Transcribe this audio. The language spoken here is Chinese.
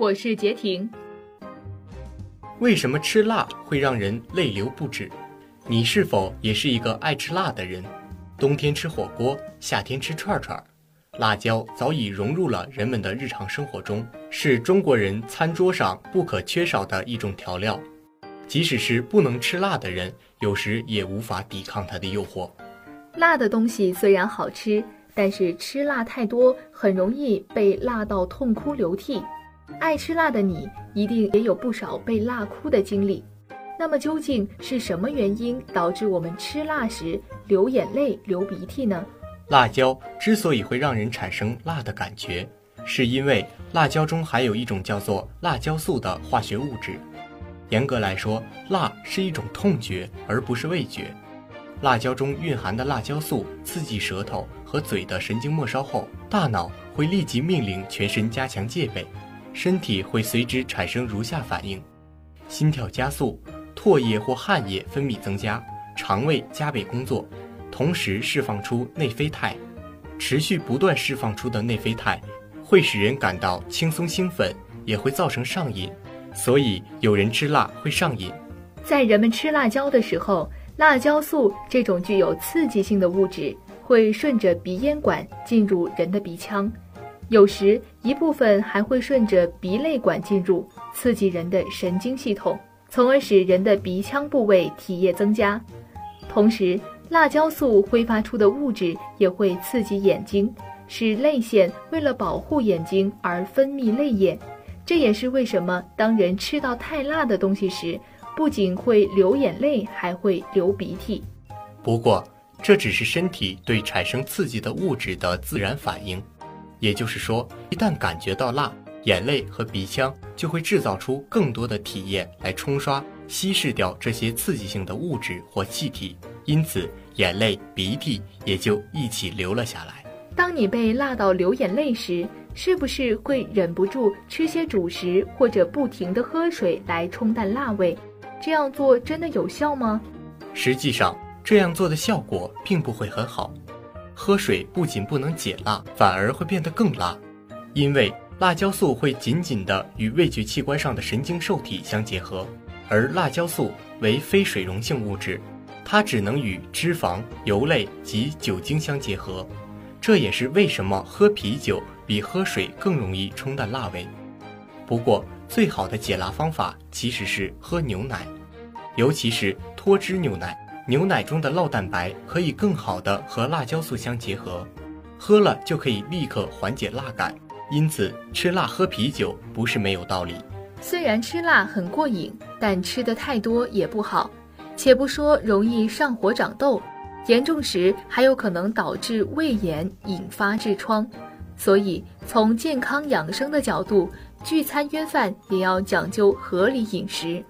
我是杰婷。为什么吃辣会让人泪流不止？你是否也是一个爱吃辣的人？冬天吃火锅，夏天吃串串，辣椒早已融入了人们的日常生活中，是中国人餐桌上不可缺少的一种调料。即使是不能吃辣的人，有时也无法抵抗它的诱惑。辣的东西虽然好吃，但是吃辣太多，很容易被辣到痛哭流涕。爱吃辣的你，一定也有不少被辣哭的经历。那么究竟是什么原因导致我们吃辣时流眼泪、流鼻涕呢？辣椒之所以会让人产生辣的感觉，是因为辣椒中含有一种叫做辣椒素的化学物质。严格来说，辣是一种痛觉，而不是味觉。辣椒中蕴含的辣椒素刺激舌头和嘴的神经末梢后，大脑会立即命令全身加强戒备。身体会随之产生如下反应：心跳加速，唾液或汗液分泌增加，肠胃加倍工作，同时释放出内啡肽。持续不断释放出的内啡肽会使人感到轻松兴奋，也会造成上瘾。所以有人吃辣会上瘾。在人们吃辣椒的时候，辣椒素这种具有刺激性的物质会顺着鼻咽管进入人的鼻腔。有时一部分还会顺着鼻泪管进入，刺激人的神经系统，从而使人的鼻腔部位体液增加。同时，辣椒素挥发出的物质也会刺激眼睛，使泪腺为了保护眼睛而分泌泪液。这也是为什么当人吃到太辣的东西时，不仅会流眼泪，还会流鼻涕。不过，这只是身体对产生刺激的物质的自然反应。也就是说，一旦感觉到辣，眼泪和鼻腔就会制造出更多的体液来冲刷、稀释掉这些刺激性的物质或气体，因此眼泪、鼻涕也就一起流了下来。当你被辣到流眼泪时，是不是会忍不住吃些主食或者不停地喝水来冲淡辣味？这样做真的有效吗？实际上，这样做的效果并不会很好。喝水不仅不能解辣，反而会变得更辣，因为辣椒素会紧紧地与味觉器官上的神经受体相结合，而辣椒素为非水溶性物质，它只能与脂肪、油类及酒精相结合。这也是为什么喝啤酒比喝水更容易冲淡辣味。不过，最好的解辣方法其实是喝牛奶，尤其是脱脂牛奶。牛奶中的酪蛋白可以更好的和辣椒素相结合，喝了就可以立刻缓解辣感。因此，吃辣喝啤酒不是没有道理。虽然吃辣很过瘾，但吃的太多也不好。且不说容易上火长痘，严重时还有可能导致胃炎，引发痔疮。所以，从健康养生的角度，聚餐约饭也要讲究合理饮食。